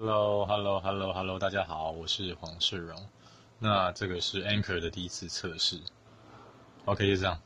hello hello hello hello 大家好我是黄世荣那这个是 anchor 的第一次测试 ok 就这样